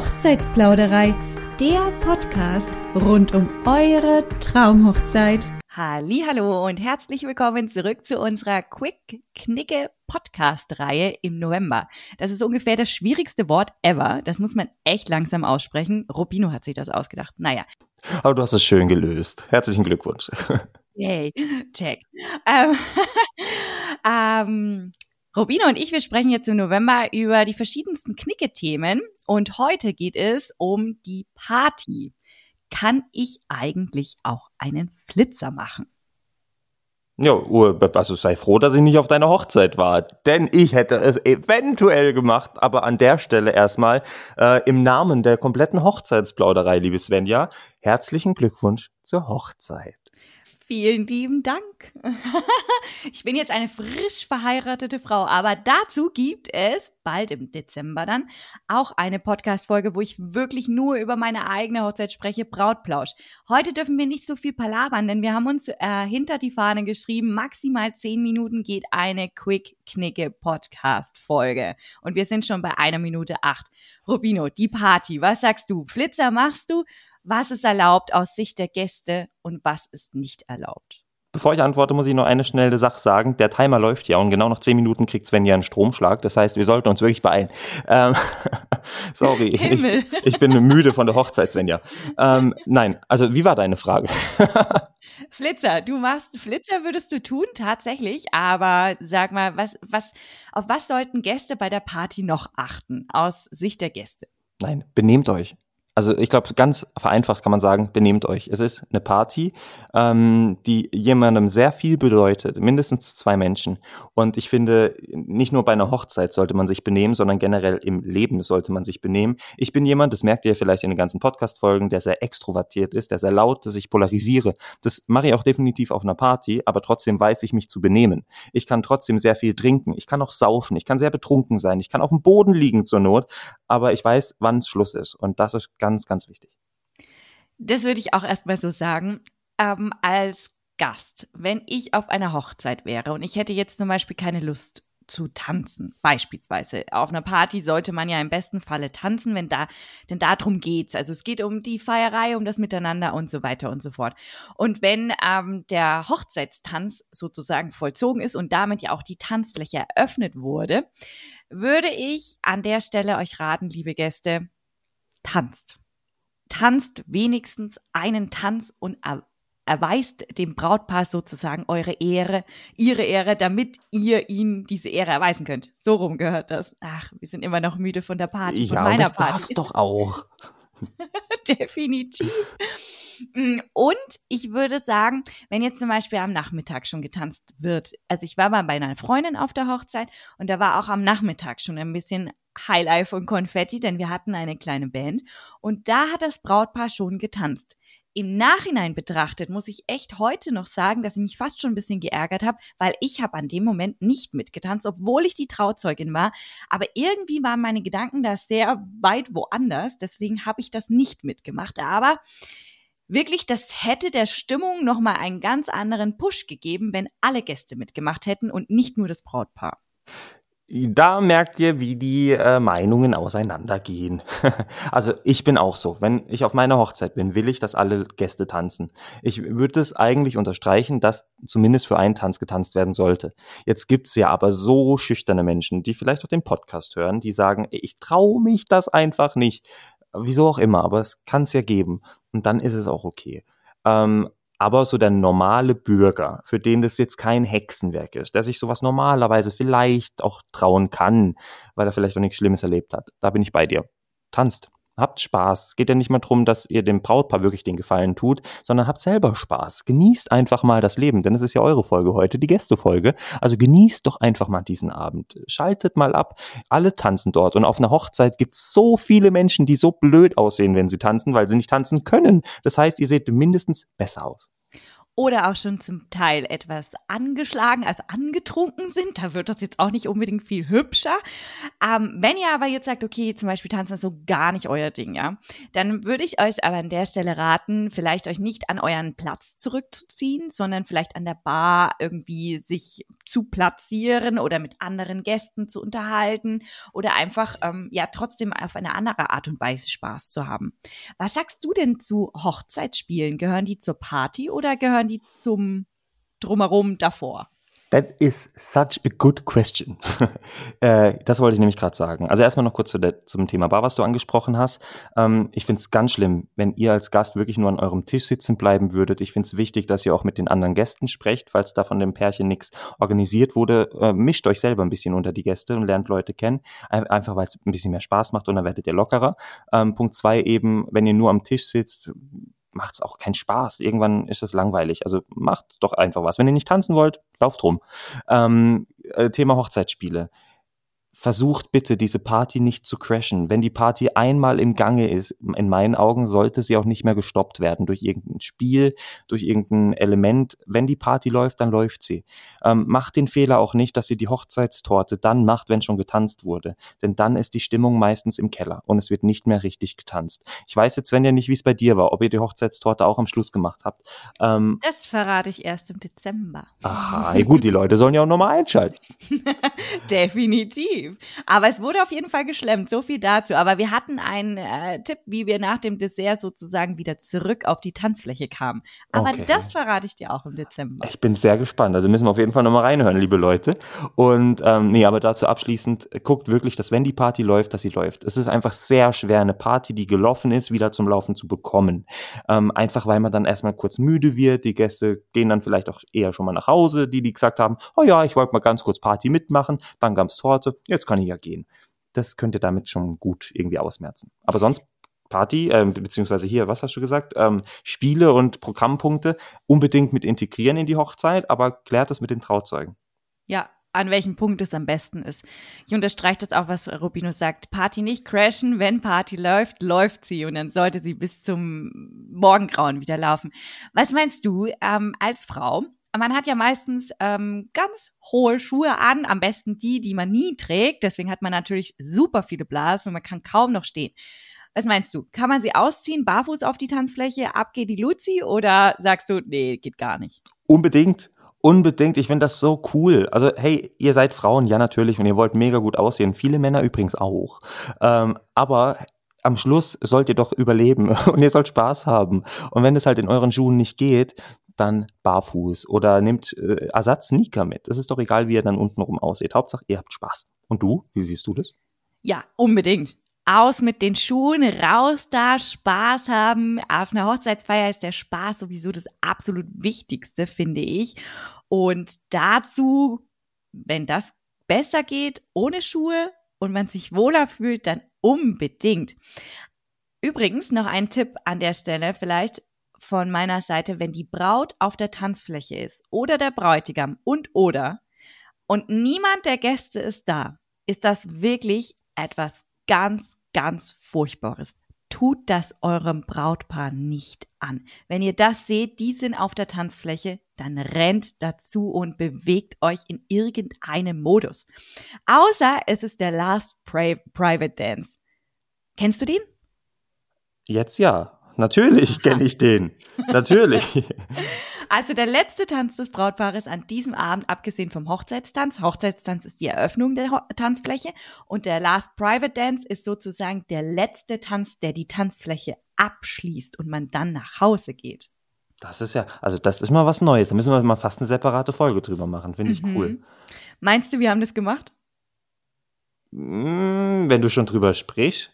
Hochzeitsplauderei, der Podcast rund um eure Traumhochzeit. Hallo und herzlich willkommen zurück zu unserer Quick Knicke Podcast Reihe im November. Das ist ungefähr das schwierigste Wort ever. Das muss man echt langsam aussprechen. Robino hat sich das ausgedacht. Naja. Aber du hast es schön gelöst. Herzlichen Glückwunsch. Yay, check. Ähm, ähm, Robino und ich, wir sprechen jetzt im November über die verschiedensten Knicke-Themen und heute geht es um die Party. Kann ich eigentlich auch einen Flitzer machen? Ja, also sei froh, dass ich nicht auf deiner Hochzeit war, denn ich hätte es eventuell gemacht, aber an der Stelle erstmal äh, im Namen der kompletten Hochzeitsplauderei, liebe Svenja, herzlichen Glückwunsch zur Hochzeit. Vielen lieben Dank. ich bin jetzt eine frisch verheiratete Frau, aber dazu gibt es bald im Dezember dann auch eine Podcast-Folge, wo ich wirklich nur über meine eigene Hochzeit spreche, Brautplausch. Heute dürfen wir nicht so viel palabern, denn wir haben uns äh, hinter die Fahne geschrieben, maximal zehn Minuten geht eine Quick-Knicke-Podcast-Folge. Und wir sind schon bei einer Minute acht. Rubino, die Party, was sagst du? Flitzer machst du? Was ist erlaubt aus Sicht der Gäste und was ist nicht erlaubt. Bevor ich antworte, muss ich nur eine schnelle Sache sagen. Der Timer läuft ja und genau nach zehn Minuten kriegt Svenja einen Stromschlag. Das heißt, wir sollten uns wirklich beeilen. Ähm, sorry, ich, ich, bin müde von der Hochzeit, Svenja. Ähm, nein, also wie war deine Frage? Flitzer, du machst Flitzer würdest du tun, tatsächlich. Aber sag mal, was, was, auf was sollten Gäste bei der Party noch achten aus Sicht der Gäste? Nein, benehmt euch also ich glaube, ganz vereinfacht kann man sagen, benehmt euch. Es ist eine Party, ähm, die jemandem sehr viel bedeutet, mindestens zwei Menschen. Und ich finde, nicht nur bei einer Hochzeit sollte man sich benehmen, sondern generell im Leben sollte man sich benehmen. Ich bin jemand, das merkt ihr vielleicht in den ganzen Podcast-Folgen, der sehr extrovertiert ist, der sehr laut, dass ich polarisiere. Das mache ich auch definitiv auf einer Party, aber trotzdem weiß ich mich zu benehmen. Ich kann trotzdem sehr viel trinken, ich kann auch saufen, ich kann sehr betrunken sein, ich kann auf dem Boden liegen zur Not, aber ich weiß, wann es Schluss ist. Und das ist ganz, ganz wichtig. Das würde ich auch erstmal so sagen. Ähm, als Gast, wenn ich auf einer Hochzeit wäre und ich hätte jetzt zum Beispiel keine Lust zu tanzen, beispielsweise. Auf einer Party sollte man ja im besten Falle tanzen, wenn da, denn darum geht's. Also es geht um die Feierei, um das Miteinander und so weiter und so fort. Und wenn ähm, der Hochzeitstanz sozusagen vollzogen ist und damit ja auch die Tanzfläche eröffnet wurde, würde ich an der Stelle euch raten, liebe Gäste, tanzt tanzt wenigstens einen Tanz und er erweist dem Brautpaar sozusagen eure Ehre, ihre Ehre, damit ihr ihnen diese Ehre erweisen könnt. So rum gehört das. Ach, wir sind immer noch müde von der Party, von ja, meiner das Party. darfst doch auch. Definitiv. Mm, und ich würde sagen, wenn jetzt zum Beispiel am Nachmittag schon getanzt wird, also ich war mal bei einer Freundin auf der Hochzeit und da war auch am Nachmittag schon ein bisschen Highlife und Konfetti, denn wir hatten eine kleine Band und da hat das Brautpaar schon getanzt. Im Nachhinein betrachtet muss ich echt heute noch sagen, dass ich mich fast schon ein bisschen geärgert habe, weil ich habe an dem Moment nicht mitgetanzt, obwohl ich die Trauzeugin war. Aber irgendwie waren meine Gedanken da sehr weit woanders, deswegen habe ich das nicht mitgemacht. Aber wirklich, das hätte der Stimmung nochmal einen ganz anderen Push gegeben, wenn alle Gäste mitgemacht hätten und nicht nur das Brautpaar. Da merkt ihr, wie die äh, Meinungen auseinandergehen. also ich bin auch so. Wenn ich auf meiner Hochzeit bin, will ich, dass alle Gäste tanzen. Ich würde es eigentlich unterstreichen, dass zumindest für einen Tanz getanzt werden sollte. Jetzt gibt's ja aber so schüchterne Menschen, die vielleicht auch den Podcast hören, die sagen, ich traue mich das einfach nicht. Wieso auch immer, aber es kann es ja geben. Und dann ist es auch okay. Ähm, aber so der normale Bürger, für den das jetzt kein Hexenwerk ist, der sich sowas normalerweise vielleicht auch trauen kann, weil er vielleicht auch nichts Schlimmes erlebt hat, da bin ich bei dir. Tanzt. Habt Spaß. Es geht ja nicht mal darum, dass ihr dem Brautpaar wirklich den Gefallen tut, sondern habt selber Spaß. Genießt einfach mal das Leben, denn es ist ja eure Folge heute, die Gästefolge. Also genießt doch einfach mal diesen Abend. Schaltet mal ab. Alle tanzen dort. Und auf einer Hochzeit gibt es so viele Menschen, die so blöd aussehen, wenn sie tanzen, weil sie nicht tanzen können. Das heißt, ihr seht mindestens besser aus. Oder auch schon zum Teil etwas angeschlagen, also angetrunken sind. Da wird das jetzt auch nicht unbedingt viel hübscher. Ähm, wenn ihr aber jetzt sagt, okay, zum Beispiel tanzen ist so gar nicht euer Ding, ja, dann würde ich euch aber an der Stelle raten, vielleicht euch nicht an euren Platz zurückzuziehen, sondern vielleicht an der Bar irgendwie sich zu platzieren oder mit anderen Gästen zu unterhalten oder einfach ähm, ja trotzdem auf eine andere Art und Weise Spaß zu haben. Was sagst du denn zu Hochzeitsspielen? Gehören die zur Party oder gehören die zum Drumherum davor? That is such a good question. äh, das wollte ich nämlich gerade sagen. Also erstmal noch kurz zu der, zum Thema Bar, was du angesprochen hast. Ähm, ich finde es ganz schlimm, wenn ihr als Gast wirklich nur an eurem Tisch sitzen bleiben würdet. Ich finde es wichtig, dass ihr auch mit den anderen Gästen sprecht, falls da von dem Pärchen nichts organisiert wurde. Äh, mischt euch selber ein bisschen unter die Gäste und lernt Leute kennen. Einfach weil es ein bisschen mehr Spaß macht und dann werdet ihr lockerer. Ähm, Punkt zwei eben, wenn ihr nur am Tisch sitzt, macht es auch keinen Spaß. Irgendwann ist es langweilig. Also macht doch einfach was. Wenn ihr nicht tanzen wollt, lauft rum. Ähm, äh, Thema Hochzeitsspiele versucht bitte, diese Party nicht zu crashen. Wenn die Party einmal im Gange ist, in meinen Augen sollte sie auch nicht mehr gestoppt werden durch irgendein Spiel, durch irgendein Element. Wenn die Party läuft, dann läuft sie. Ähm, macht den Fehler auch nicht, dass ihr die Hochzeitstorte dann macht, wenn schon getanzt wurde. Denn dann ist die Stimmung meistens im Keller und es wird nicht mehr richtig getanzt. Ich weiß jetzt, wenn ihr nicht, wie es bei dir war, ob ihr die Hochzeitstorte auch am Schluss gemacht habt. Ähm, das verrate ich erst im Dezember. Aha, gut, die Leute sollen ja auch nochmal einschalten. Definitiv. Aber es wurde auf jeden Fall geschlemmt. So viel dazu. Aber wir hatten einen äh, Tipp, wie wir nach dem Dessert sozusagen wieder zurück auf die Tanzfläche kamen. Aber okay. das verrate ich dir auch im Dezember. Ich bin sehr gespannt. Also müssen wir auf jeden Fall nochmal reinhören, liebe Leute. Und ähm, nee, aber dazu abschließend, guckt wirklich, dass wenn die Party läuft, dass sie läuft. Es ist einfach sehr schwer, eine Party, die gelaufen ist, wieder zum Laufen zu bekommen. Ähm, einfach weil man dann erstmal kurz müde wird. Die Gäste gehen dann vielleicht auch eher schon mal nach Hause, die, die gesagt haben, oh ja, ich wollte mal ganz kurz Party mitmachen. Dann gab's Torte. Jetzt kann ich ja gehen. Das könnt ihr damit schon gut irgendwie ausmerzen. Aber sonst Party, äh, beziehungsweise hier, was hast du gesagt? Ähm, Spiele und Programmpunkte unbedingt mit integrieren in die Hochzeit, aber klärt das mit den Trauzeugen. Ja, an welchem Punkt es am besten ist. Ich unterstreiche das auch, was Rubino sagt. Party nicht crashen. Wenn Party läuft, läuft sie und dann sollte sie bis zum Morgengrauen wieder laufen. Was meinst du ähm, als Frau? Man hat ja meistens ähm, ganz hohe Schuhe an, am besten die, die man nie trägt. Deswegen hat man natürlich super viele Blasen und man kann kaum noch stehen. Was meinst du? Kann man sie ausziehen, barfuß auf die Tanzfläche, ab geht die Luzi oder sagst du, nee, geht gar nicht? Unbedingt. Unbedingt, ich finde das so cool. Also, hey, ihr seid Frauen, ja natürlich, und ihr wollt mega gut aussehen. Viele Männer übrigens auch. Ähm, aber am Schluss sollt ihr doch überleben und ihr sollt Spaß haben. Und wenn es halt in euren Schuhen nicht geht, dann barfuß oder nehmt äh, Ersatz-Sneaker mit. Es ist doch egal, wie ihr dann untenrum aussieht. Hauptsache, ihr habt Spaß. Und du, wie siehst du das? Ja, unbedingt. Aus mit den Schuhen, raus da, Spaß haben. Auf einer Hochzeitsfeier ist der Spaß sowieso das absolut Wichtigste, finde ich. Und dazu, wenn das besser geht, ohne Schuhe und man sich wohler fühlt, dann unbedingt. Übrigens noch ein Tipp an der Stelle vielleicht von meiner Seite, wenn die Braut auf der Tanzfläche ist oder der Bräutigam und oder und niemand der Gäste ist da, ist das wirklich etwas ganz, ganz Furchtbares. Tut das eurem Brautpaar nicht an. Wenn ihr das seht, die sind auf der Tanzfläche, dann rennt dazu und bewegt euch in irgendeinem Modus. Außer es ist der Last Private Dance. Kennst du den? Jetzt ja. Natürlich kenne ich den. Natürlich. Also der letzte Tanz des Brautpaares an diesem Abend, abgesehen vom Hochzeitstanz. Hochzeitstanz ist die Eröffnung der Ho Tanzfläche und der Last Private Dance ist sozusagen der letzte Tanz, der die Tanzfläche abschließt und man dann nach Hause geht. Das ist ja, also das ist mal was Neues. Da müssen wir mal fast eine separate Folge drüber machen. Finde ich mhm. cool. Meinst du, wir haben das gemacht? Hm, wenn du schon drüber sprichst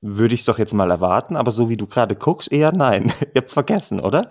würde ich doch jetzt mal erwarten, aber so wie du gerade guckst, eher nein. Ihr habt's vergessen, oder?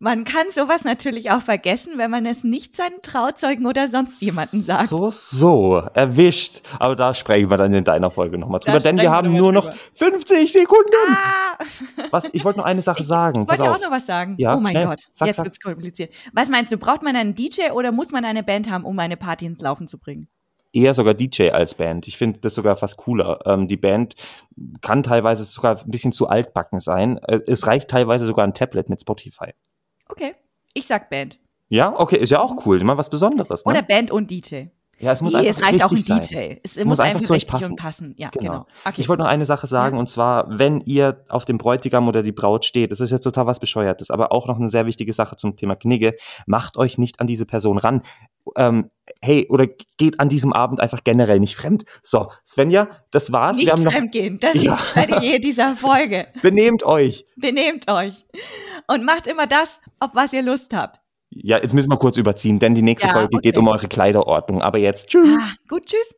Man kann sowas natürlich auch vergessen, wenn man es nicht seinen Trauzeugen oder sonst jemanden sagt. So, so, erwischt. Aber da sprechen wir dann in deiner Folge nochmal drüber, denn wir haben nur noch 50 Sekunden. Ah. Was? Ich wollte noch eine Sache sagen. Ich wollte auch noch was sagen. Ja, oh mein schnell. Gott, sag, jetzt sag. wird's kompliziert. Was meinst du, braucht man einen DJ oder muss man eine Band haben, um eine Party ins Laufen zu bringen? Eher sogar DJ als Band. Ich finde das sogar fast cooler. Ähm, die Band kann teilweise sogar ein bisschen zu altbacken sein. Äh, es reicht teilweise sogar ein Tablet mit Spotify. Okay. Ich sag Band. Ja, okay, ist ja auch cool. Immer was Besonderes. Ne? Oder Band und DJ. Ja, es muss Nee, einfach es reicht auch ein richtig DJ. sein. Es, Es muss muss einfach zu euch passen. passen. Ja, Genau. genau. Okay. Ich wollte noch eine Sache sagen, Ja. und zwar, wenn ihr auf dem Bräutigam oder die Braut steht, das ist jetzt total was Bescheuertes, aber auch noch eine sehr wichtige Sache zum Thema Knigge, macht euch nicht an diese Person ran. Ähm, hey, oder geht an diesem Abend einfach generell nicht fremd. So, Svenja, das war's. Nicht Wir haben noch, fremdgehen. Das Ja. ist eine Idee dieser Folge. benehmt euch. Benehmt euch. Und macht immer das, auf was ihr Lust habt. Ja, jetzt müssen wir kurz überziehen, denn die nächste Ja, Folge geht okay. um eure Kleiderordnung. Aber jetzt, tschüss. Ah, gut, tschüss.